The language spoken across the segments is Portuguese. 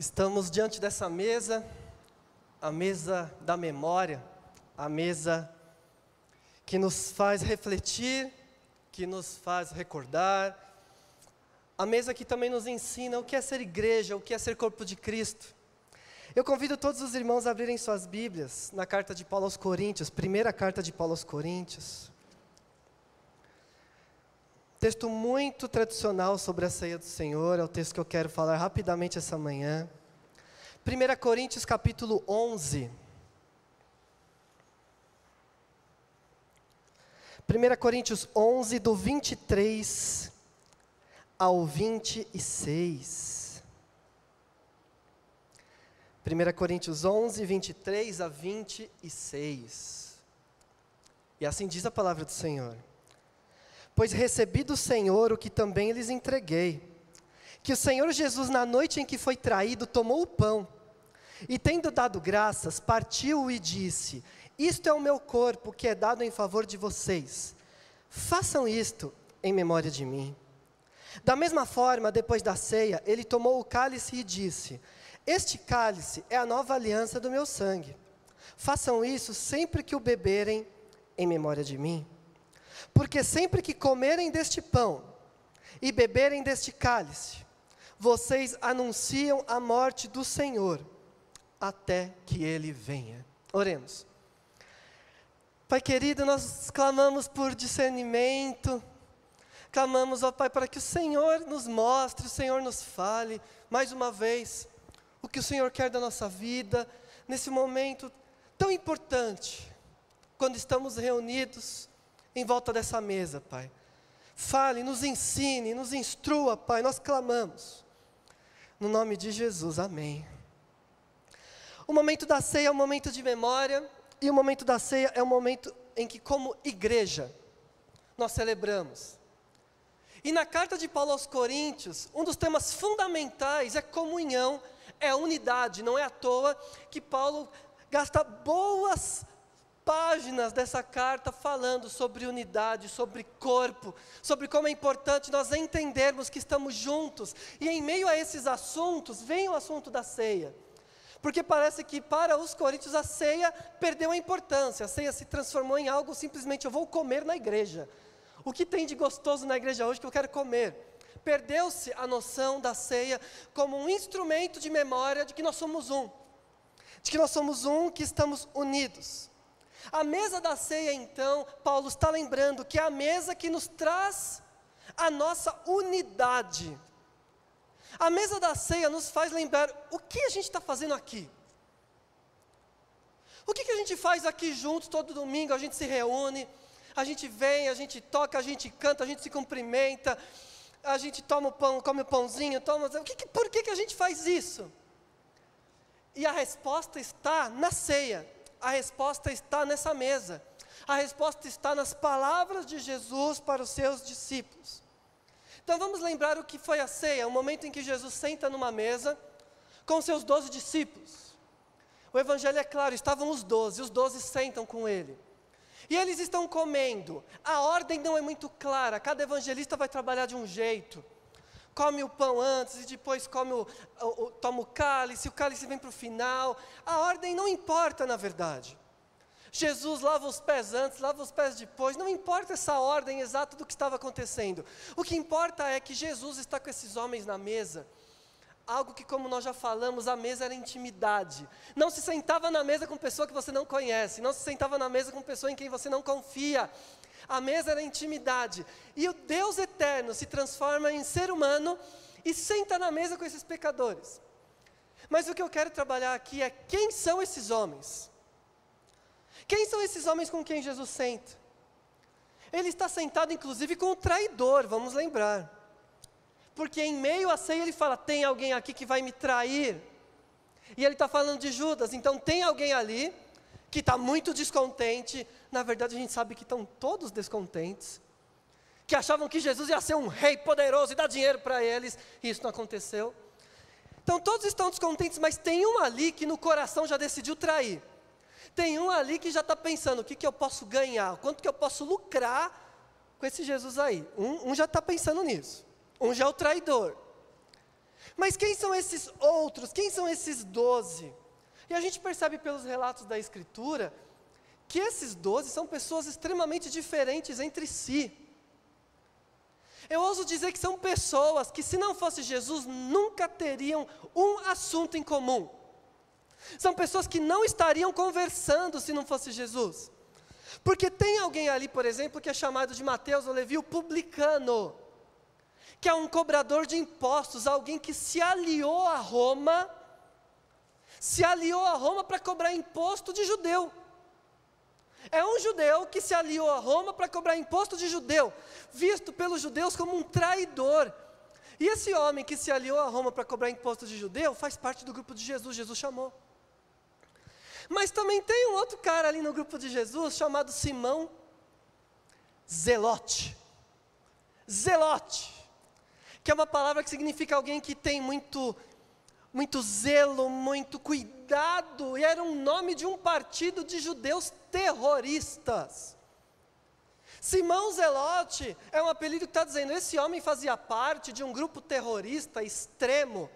Estamos diante dessa mesa, a mesa da memória, a mesa que nos faz refletir, que nos faz recordar, a mesa que também nos ensina o que é ser igreja, o que é ser corpo de Cristo. Eu convido todos os irmãos a abrirem suas Bíblias na carta de Paulo aos Coríntios, primeira carta de Paulo aos Coríntios. Texto muito tradicional sobre a ceia do Senhor, é o texto que eu quero falar rapidamente essa manhã. 1 Coríntios capítulo 11. 1 Coríntios 11, do 23 ao 26. 1 Coríntios 11, 23 a 26. E assim diz a palavra do Senhor. Pois recebi do Senhor o que também lhes entreguei, que o Senhor Jesus, na noite em que foi traído, tomou o pão, e tendo dado graças, partiu e disse: Isto é o meu corpo que é dado em favor de vocês. Façam isto em memória de mim. Da mesma forma, depois da ceia, ele tomou o cálice e disse: Este cálice é a nova aliança do meu sangue. Façam isso sempre que o beberem em memória de mim. Porque sempre que comerem deste pão e beberem deste cálice, vocês anunciam a morte do Senhor até que ele venha. Oremos. Pai querido, nós clamamos por discernimento, clamamos, ó Pai, para que o Senhor nos mostre, o Senhor nos fale, mais uma vez, o que o Senhor quer da nossa vida, nesse momento tão importante, quando estamos reunidos em volta dessa mesa, Pai. Fale, nos ensine, nos instrua, Pai, nós clamamos. No nome de Jesus, amém. O momento da ceia é um momento de memória, e o momento da ceia é um momento em que, como igreja, nós celebramos. E na carta de Paulo aos Coríntios, um dos temas fundamentais é comunhão, é unidade. Não é à toa que Paulo gasta boas páginas dessa carta falando sobre unidade, sobre corpo, sobre como é importante nós entendermos que estamos juntos. E em meio a esses assuntos, vem o assunto da ceia. Porque parece que para os coríntios a ceia perdeu a importância, a ceia se transformou em algo simplesmente eu vou comer na igreja. O que tem de gostoso na igreja hoje que eu quero comer? Perdeu-se a noção da ceia como um instrumento de memória de que nós somos um, de que nós somos um, que estamos unidos. A mesa da ceia, então, Paulo está lembrando que é a mesa que nos traz a nossa unidade. A mesa da ceia nos faz lembrar o que a gente está fazendo aqui. O que, que a gente faz aqui juntos todo domingo? A gente se reúne, a gente vem, a gente toca, a gente canta, a gente se cumprimenta, a gente toma o pão, come o pãozinho, toma. O que, que, por que, que a gente faz isso? E a resposta está na ceia, a resposta está nessa mesa, a resposta está nas palavras de Jesus para os seus discípulos. Então vamos lembrar o que foi a ceia, o momento em que Jesus senta numa mesa com seus doze discípulos. O evangelho é claro, estavam os doze, os doze sentam com ele. E eles estão comendo. A ordem não é muito clara, cada evangelista vai trabalhar de um jeito. Come o pão antes e depois come o, o, o toma o cálice, o cálice vem para o final. A ordem não importa, na verdade. Jesus lava os pés antes, lava os pés depois, não importa essa ordem exata do que estava acontecendo. O que importa é que Jesus está com esses homens na mesa. Algo que, como nós já falamos, a mesa era intimidade. Não se sentava na mesa com pessoa que você não conhece, não se sentava na mesa com pessoa em quem você não confia. A mesa era intimidade. E o Deus eterno se transforma em ser humano e senta na mesa com esses pecadores. Mas o que eu quero trabalhar aqui é quem são esses homens? Quem são esses homens com quem Jesus senta? Ele está sentado, inclusive, com o traidor, vamos lembrar. Porque em meio à ceia ele fala: tem alguém aqui que vai me trair. E ele está falando de Judas, então tem alguém ali que está muito descontente. Na verdade, a gente sabe que estão todos descontentes. Que achavam que Jesus ia ser um rei poderoso e dar dinheiro para eles, e isso não aconteceu. Então todos estão descontentes, mas tem um ali que no coração já decidiu trair. Tem um ali que já está pensando: o que, que eu posso ganhar? Quanto que eu posso lucrar com esse Jesus aí? Um, um já está pensando nisso. Um já é o traidor. Mas quem são esses outros? Quem são esses doze? E a gente percebe pelos relatos da Escritura que esses doze são pessoas extremamente diferentes entre si. Eu ouso dizer que são pessoas que, se não fosse Jesus, nunca teriam um assunto em comum. São pessoas que não estariam conversando se não fosse Jesus. Porque tem alguém ali, por exemplo, que é chamado de Mateus ou Levi, o publicano, que é um cobrador de impostos, alguém que se aliou a Roma, se aliou a Roma para cobrar imposto de judeu. É um judeu que se aliou a Roma para cobrar imposto de judeu, visto pelos judeus como um traidor. E esse homem que se aliou a Roma para cobrar imposto de judeu faz parte do grupo de Jesus, Jesus chamou. Mas também tem um outro cara ali no grupo de Jesus chamado Simão Zelote. Zelote, que é uma palavra que significa alguém que tem muito muito zelo, muito cuidado, e era um nome de um partido de judeus terroristas. Simão Zelote é um apelido que está dizendo: esse homem fazia parte de um grupo terrorista extremo,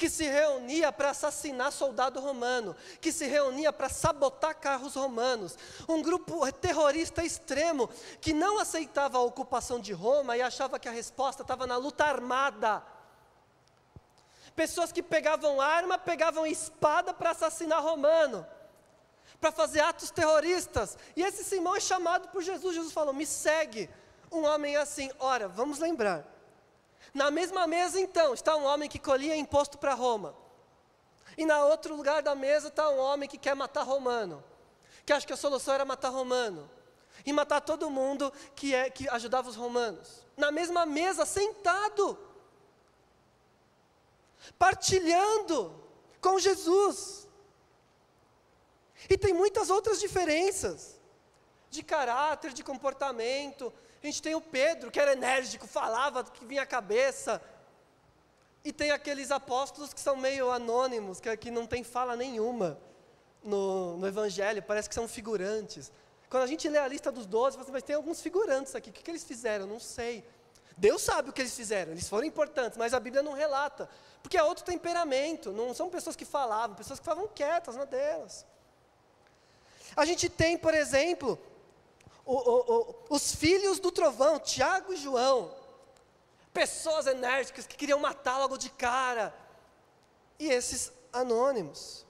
que se reunia para assassinar soldado romano, que se reunia para sabotar carros romanos, um grupo terrorista extremo que não aceitava a ocupação de Roma e achava que a resposta estava na luta armada. Pessoas que pegavam arma, pegavam espada para assassinar romano, para fazer atos terroristas. E esse Simão é chamado por Jesus. Jesus falou: Me segue. Um homem assim, ora, vamos lembrar na mesma mesa, então, está um homem que colhia imposto para Roma. E na outro lugar da mesa está um homem que quer matar romano. Que acha que a solução era matar romano. E matar todo mundo que, é, que ajudava os romanos. Na mesma mesa, sentado. Partilhando com Jesus. E tem muitas outras diferenças. De caráter, de comportamento, a gente tem o Pedro, que era enérgico, falava que vinha a cabeça. E tem aqueles apóstolos que são meio anônimos, que, que não tem fala nenhuma no, no Evangelho, parece que são figurantes. Quando a gente lê a lista dos doze, assim, mas tem alguns figurantes aqui, o que, que eles fizeram? Não sei. Deus sabe o que eles fizeram, eles foram importantes, mas a Bíblia não relata, porque é outro temperamento, não são pessoas que falavam, pessoas que estavam quietas na delas. A gente tem, por exemplo, o, o, os filhos do trovão, Tiago e João, pessoas enérgicas que queriam matar logo de cara, e esses anônimos.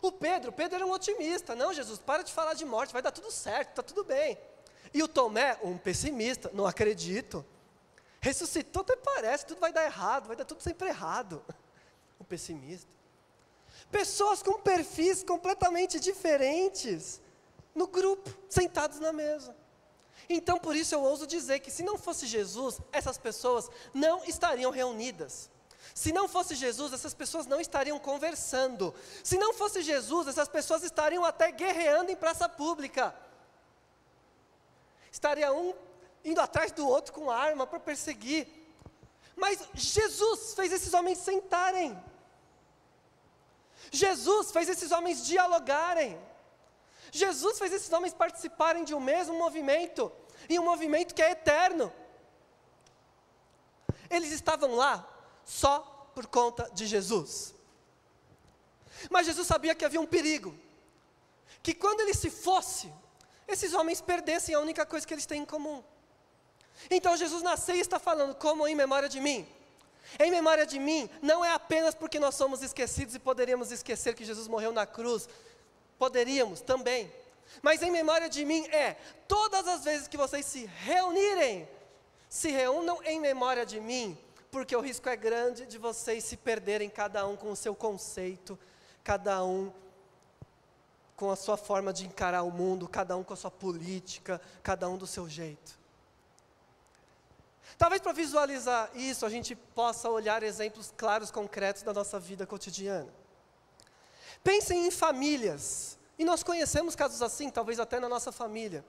O Pedro, Pedro era um otimista, não, Jesus, para de falar de morte, vai dar tudo certo, está tudo bem. E o Tomé, um pessimista, não acredito. Ressuscitou, até parece, tudo vai dar errado, vai dar tudo sempre errado. O pessimista. Pessoas com perfis completamente diferentes no grupo, sentados na mesa. Então, por isso eu ouso dizer que se não fosse Jesus, essas pessoas não estariam reunidas. Se não fosse Jesus, essas pessoas não estariam conversando. Se não fosse Jesus, essas pessoas estariam até guerreando em praça pública. Estaria um indo atrás do outro com arma para perseguir. Mas Jesus fez esses homens sentarem. Jesus fez esses homens dialogarem. Jesus fez esses homens participarem de um mesmo movimento, e um movimento que é eterno. Eles estavam lá só por conta de Jesus. Mas Jesus sabia que havia um perigo, que quando ele se fosse, esses homens perdessem a única coisa que eles têm em comum. Então Jesus nasceu e está falando, como em memória de mim. Em memória de mim, não é apenas porque nós somos esquecidos e poderíamos esquecer que Jesus morreu na cruz, Poderíamos também. Mas em memória de mim é: todas as vezes que vocês se reunirem, se reúnam em memória de mim, porque o risco é grande de vocês se perderem, cada um com o seu conceito, cada um com a sua forma de encarar o mundo, cada um com a sua política, cada um do seu jeito. Talvez para visualizar isso a gente possa olhar exemplos claros, concretos da nossa vida cotidiana. Pensem em famílias, e nós conhecemos casos assim, talvez até na nossa família,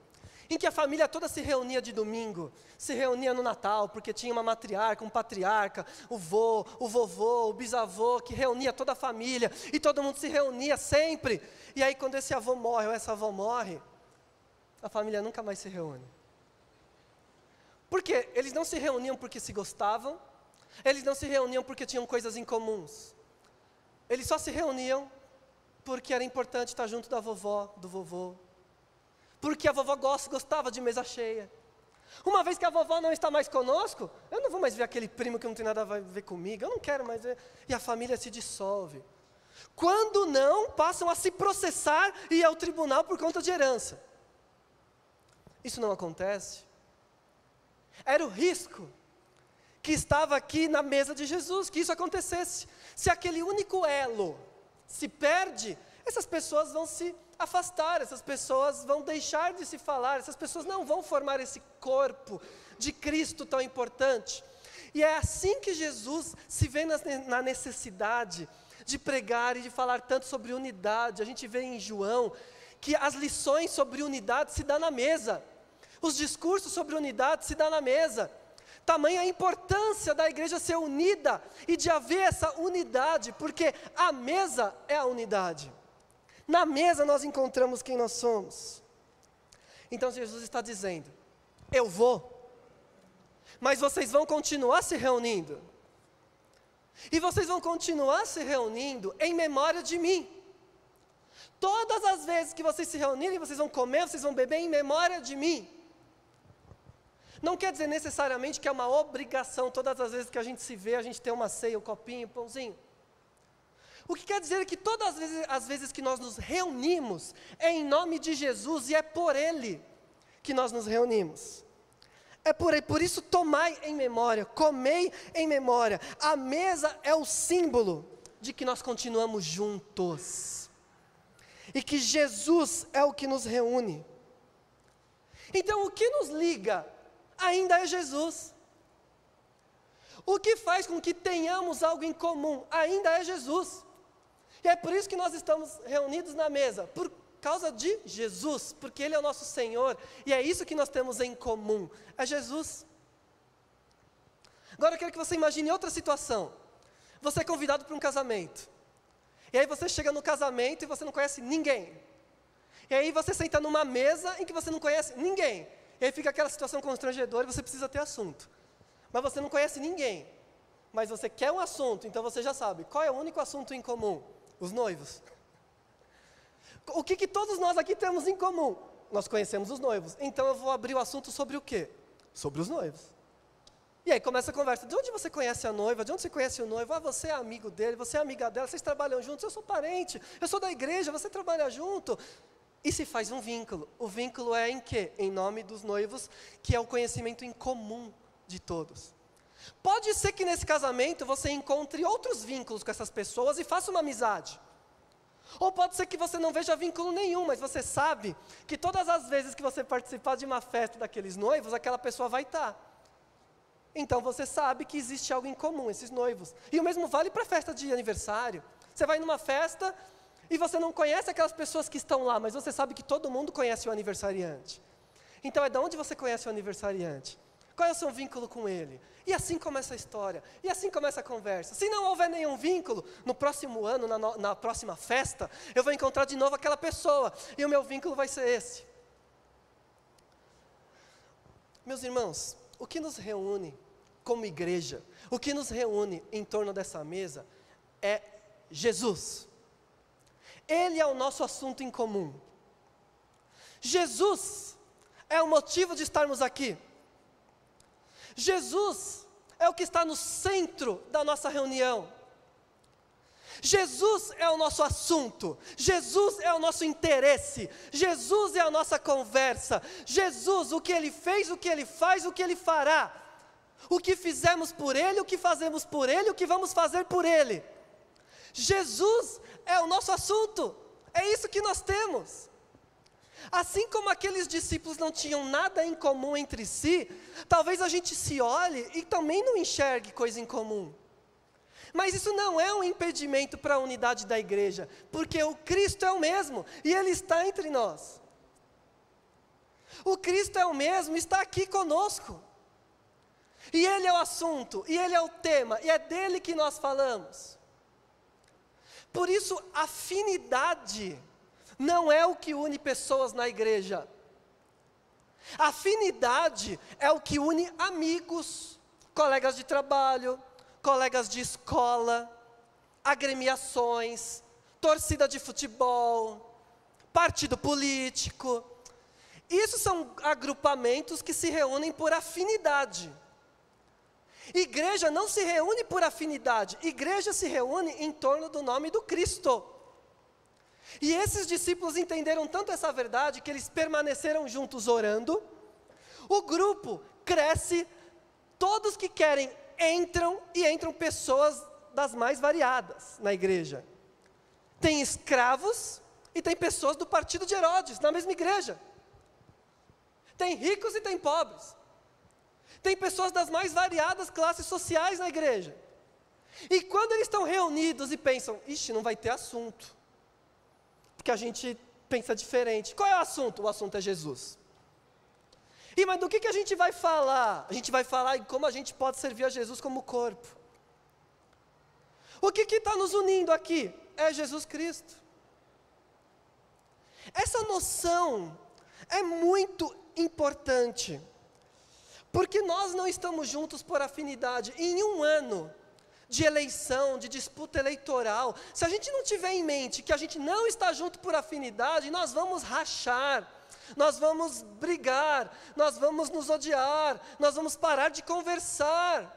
em que a família toda se reunia de domingo, se reunia no Natal, porque tinha uma matriarca, um patriarca, o vô, o vovô, o bisavô, que reunia toda a família, e todo mundo se reunia sempre. E aí, quando esse avô morre ou essa avó morre, a família nunca mais se reúne. Por quê? Eles não se reuniam porque se gostavam, Eles não se reuniam porque tinham coisas em comuns. Eles só se reuniam porque era importante estar junto da vovó, do vovô. Porque a vovó gostava de mesa cheia. Uma vez que a vovó não está mais conosco, eu não vou mais ver aquele primo que não tem nada a ver comigo, eu não quero mais ver. E a família se dissolve. Quando não, passam a se processar e ir ao tribunal por conta de herança. Isso não acontece. Era o risco que estava aqui na mesa de Jesus, que isso acontecesse. Se aquele único elo se perde, essas pessoas vão se afastar, essas pessoas vão deixar de se falar, essas pessoas não vão formar esse corpo de Cristo tão importante. E é assim que Jesus se vê na necessidade de pregar e de falar tanto sobre unidade. A gente vê em João que as lições sobre unidade se dão na mesa. Os discursos sobre unidade se dão na mesa. Tamanha a importância da igreja ser unida e de haver essa unidade, porque a mesa é a unidade. Na mesa nós encontramos quem nós somos. Então Jesus está dizendo: Eu vou, mas vocês vão continuar se reunindo. E vocês vão continuar se reunindo em memória de mim. Todas as vezes que vocês se reunirem, vocês vão comer, vocês vão beber em memória de mim. Não quer dizer necessariamente que é uma obrigação, todas as vezes que a gente se vê, a gente tem uma ceia, um copinho, um pãozinho. O que quer dizer que todas as vezes, as vezes que nós nos reunimos é em nome de Jesus e é por Ele que nós nos reunimos. É por, por isso tomai em memória, comei em memória. A mesa é o símbolo de que nós continuamos juntos. E que Jesus é o que nos reúne. Então, o que nos liga ainda é Jesus. O que faz com que tenhamos algo em comum ainda é Jesus. E é por isso que nós estamos reunidos na mesa, por causa de Jesus, porque Ele é o nosso Senhor, e é isso que nós temos em comum, é Jesus. Agora eu quero que você imagine outra situação. Você é convidado para um casamento. E aí você chega no casamento e você não conhece ninguém. E aí você senta numa mesa em que você não conhece ninguém. E aí fica aquela situação constrangedora e você precisa ter assunto. Mas você não conhece ninguém. Mas você quer um assunto, então você já sabe. Qual é o único assunto em comum? Os noivos. O que, que todos nós aqui temos em comum? Nós conhecemos os noivos. Então eu vou abrir o assunto sobre o quê? Sobre os noivos. E aí começa a conversa. De onde você conhece a noiva? De onde você conhece o noivo? Ah, você é amigo dele, você é amiga dela, vocês trabalham juntos, eu sou parente, eu sou da igreja, você trabalha junto. E se faz um vínculo. O vínculo é em quê? Em nome dos noivos, que é o conhecimento em comum de todos. Pode ser que nesse casamento você encontre outros vínculos com essas pessoas e faça uma amizade. Ou pode ser que você não veja vínculo nenhum, mas você sabe que todas as vezes que você participar de uma festa daqueles noivos, aquela pessoa vai estar. Então você sabe que existe algo em comum, esses noivos. E o mesmo vale para a festa de aniversário. Você vai numa festa e você não conhece aquelas pessoas que estão lá, mas você sabe que todo mundo conhece o aniversariante. Então é de onde você conhece o aniversariante? Qual é o seu vínculo com ele? E assim começa a história, e assim começa a conversa. Se não houver nenhum vínculo, no próximo ano, na, no, na próxima festa, eu vou encontrar de novo aquela pessoa, e o meu vínculo vai ser esse. Meus irmãos, o que nos reúne como igreja, o que nos reúne em torno dessa mesa é Jesus. Ele é o nosso assunto em comum. Jesus é o motivo de estarmos aqui. Jesus é o que está no centro da nossa reunião. Jesus é o nosso assunto, Jesus é o nosso interesse, Jesus é a nossa conversa. Jesus, o que ele fez, o que ele faz, o que ele fará. O que fizemos por ele, o que fazemos por ele, o que vamos fazer por ele. Jesus é o nosso assunto, é isso que nós temos. Assim como aqueles discípulos não tinham nada em comum entre si, talvez a gente se olhe e também não enxergue coisa em comum. Mas isso não é um impedimento para a unidade da igreja, porque o Cristo é o mesmo e Ele está entre nós. O Cristo é o mesmo, está aqui conosco. E Ele é o assunto, e Ele é o tema, e é dele que nós falamos. Por isso, afinidade não é o que une pessoas na igreja. Afinidade é o que une amigos, colegas de trabalho, colegas de escola, agremiações, torcida de futebol, partido político. Isso são agrupamentos que se reúnem por afinidade. Igreja não se reúne por afinidade, igreja se reúne em torno do nome do Cristo. E esses discípulos entenderam tanto essa verdade que eles permaneceram juntos orando. O grupo cresce, todos que querem entram e entram pessoas das mais variadas na igreja. Tem escravos e tem pessoas do partido de Herodes na mesma igreja. Tem ricos e tem pobres. Tem pessoas das mais variadas classes sociais na igreja. E quando eles estão reunidos e pensam, ixi, não vai ter assunto. Porque a gente pensa diferente. Qual é o assunto? O assunto é Jesus. E mas do que, que a gente vai falar? A gente vai falar em como a gente pode servir a Jesus como corpo. O que está nos unindo aqui? É Jesus Cristo. Essa noção é muito importante. Porque nós não estamos juntos por afinidade. Em um ano de eleição, de disputa eleitoral, se a gente não tiver em mente que a gente não está junto por afinidade, nós vamos rachar, nós vamos brigar, nós vamos nos odiar, nós vamos parar de conversar.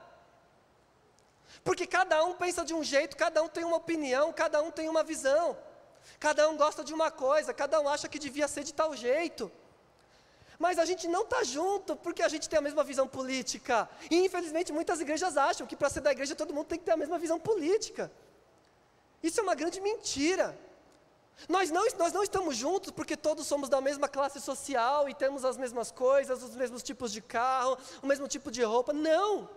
Porque cada um pensa de um jeito, cada um tem uma opinião, cada um tem uma visão, cada um gosta de uma coisa, cada um acha que devia ser de tal jeito. Mas a gente não está junto porque a gente tem a mesma visão política. E infelizmente muitas igrejas acham que para ser da igreja todo mundo tem que ter a mesma visão política. Isso é uma grande mentira. Nós não, nós não estamos juntos porque todos somos da mesma classe social e temos as mesmas coisas, os mesmos tipos de carro, o mesmo tipo de roupa. Não!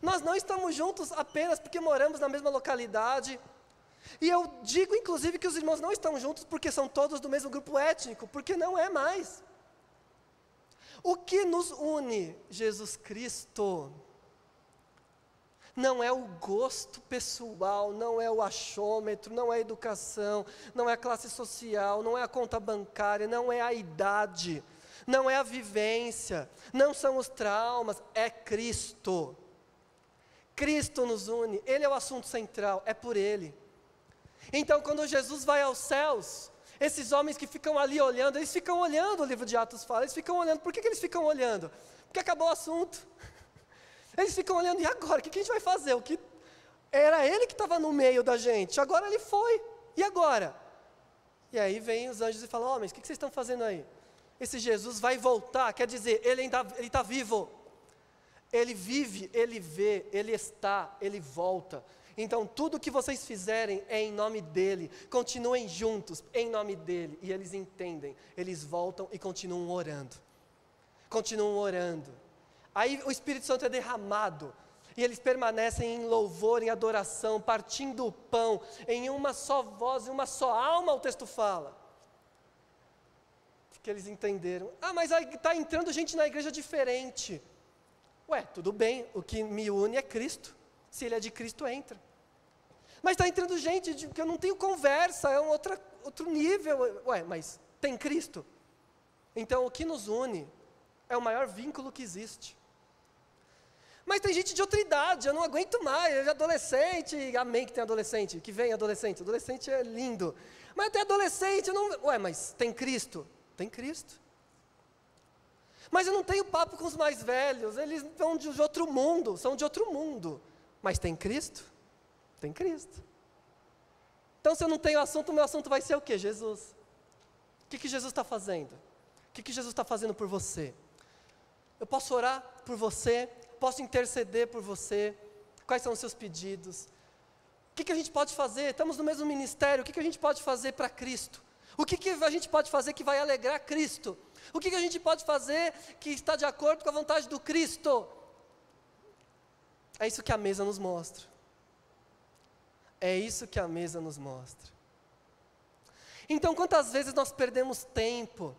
Nós não estamos juntos apenas porque moramos na mesma localidade. E eu digo, inclusive, que os irmãos não estão juntos porque são todos do mesmo grupo étnico, porque não é mais. O que nos une, Jesus Cristo, não é o gosto pessoal, não é o achômetro, não é a educação, não é a classe social, não é a conta bancária, não é a idade, não é a vivência, não são os traumas, é Cristo. Cristo nos une, Ele é o assunto central, é por Ele. Então, quando Jesus vai aos céus, esses homens que ficam ali olhando, eles ficam olhando, o livro de Atos fala, eles ficam olhando. Por que, que eles ficam olhando? Porque acabou o assunto. Eles ficam olhando, e agora? O que, que a gente vai fazer? O que Era ele que estava no meio da gente, agora ele foi. E agora? E aí vem os anjos e falam, homens, o que, que vocês estão fazendo aí? Esse Jesus vai voltar, quer dizer, ele está vivo. Ele vive, ele vê, ele está, ele volta. Então, tudo que vocês fizerem é em nome dele. Continuem juntos em nome dele. E eles entendem. Eles voltam e continuam orando. Continuam orando. Aí o Espírito Santo é derramado. E eles permanecem em louvor, em adoração, partindo o pão, em uma só voz, em uma só alma, o texto fala. Porque eles entenderam. Ah, mas está entrando gente na igreja diferente. Ué, tudo bem, o que me une é Cristo. Se ele é de Cristo, entra. Mas está entrando gente de, que eu não tenho conversa, é um outra, outro nível. Ué, mas tem Cristo? Então o que nos une é o maior vínculo que existe. Mas tem gente de outra idade, eu não aguento mais, eu adolescente, amém que tem adolescente, que vem adolescente, adolescente é lindo. Mas tem adolescente, eu não. Ué, mas tem Cristo? Tem Cristo. Mas eu não tenho papo com os mais velhos, eles são de outro mundo, são de outro mundo. Mas tem Cristo? Tem Cristo. Então, se eu não tenho assunto, o meu assunto vai ser o quê? Jesus. O que, que Jesus está fazendo? O que, que Jesus está fazendo por você? Eu posso orar por você, posso interceder por você. Quais são os seus pedidos? O que, que a gente pode fazer? Estamos no mesmo ministério, o que, que a gente pode fazer para Cristo? O que, que a gente pode fazer que vai alegrar Cristo? O que, que a gente pode fazer que está de acordo com a vontade do Cristo? É isso que a mesa nos mostra. É isso que a mesa nos mostra. Então, quantas vezes nós perdemos tempo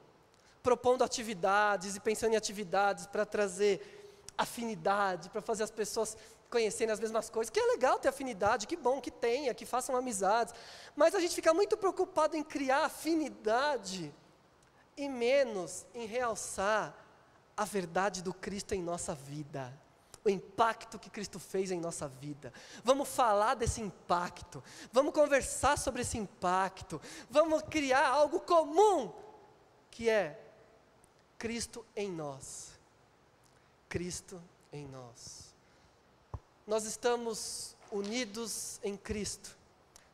propondo atividades e pensando em atividades para trazer afinidade, para fazer as pessoas conhecerem as mesmas coisas, que é legal ter afinidade, que bom que tenha, que façam amizades, mas a gente fica muito preocupado em criar afinidade e menos em realçar a verdade do Cristo em nossa vida. o impacto que Cristo fez em nossa vida. Vamos falar desse impacto. Vamos conversar sobre esse impacto. Vamos criar algo comum, que é Cristo em nós. Cristo em nós. Nós estamos unidos em Cristo.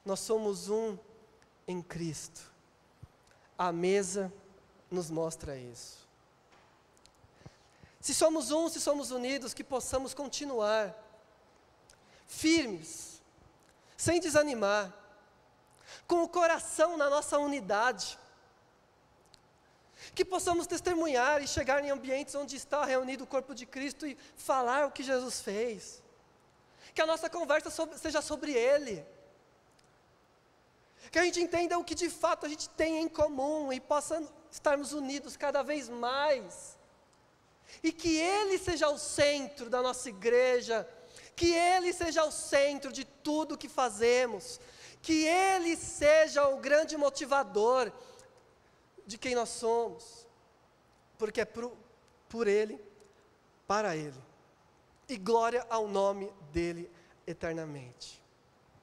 Nós somos um em Cristo. A mesa nos mostra isso. Se somos um, se somos unidos, que possamos continuar firmes, sem desanimar, com o coração na nossa unidade. Que possamos testemunhar e chegar em ambientes onde está reunido o corpo de Cristo e falar o que Jesus fez. Que a nossa conversa sobre, seja sobre Ele. Que a gente entenda o que de fato a gente tem em comum e possa estarmos unidos cada vez mais e que Ele seja o centro da nossa igreja, que Ele seja o centro de tudo que fazemos, que Ele seja o grande motivador de quem nós somos, porque é por, por Ele, para Ele, e glória ao nome dEle eternamente.